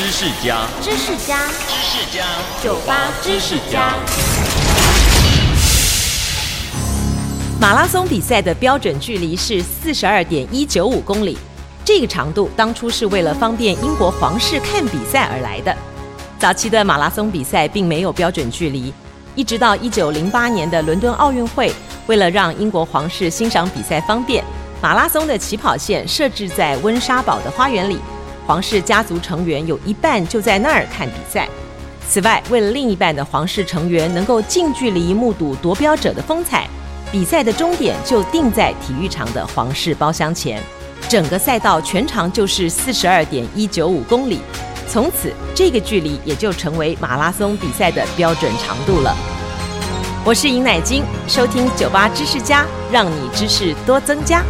知识家，知识家，知识家，酒吧知识家。马拉松比赛的标准距离是四十二点一九五公里，这个长度当初是为了方便英国皇室看比赛而来的。早期的马拉松比赛并没有标准距离，一直到一九零八年的伦敦奥运会，为了让英国皇室欣赏比赛方便，马拉松的起跑线设置在温莎堡的花园里，皇室家族成员有一半就在那儿看比赛。此外，为了另一半的皇室成员能够近距离目睹夺标者的风采，比赛的终点就定在体育场的皇室包厢前。整个赛道全长就是四十二点一九五公里，从此这个距离也就成为马拉松比赛的标准长度了。我是尹乃金，收听酒吧知识家，让你知识多增加。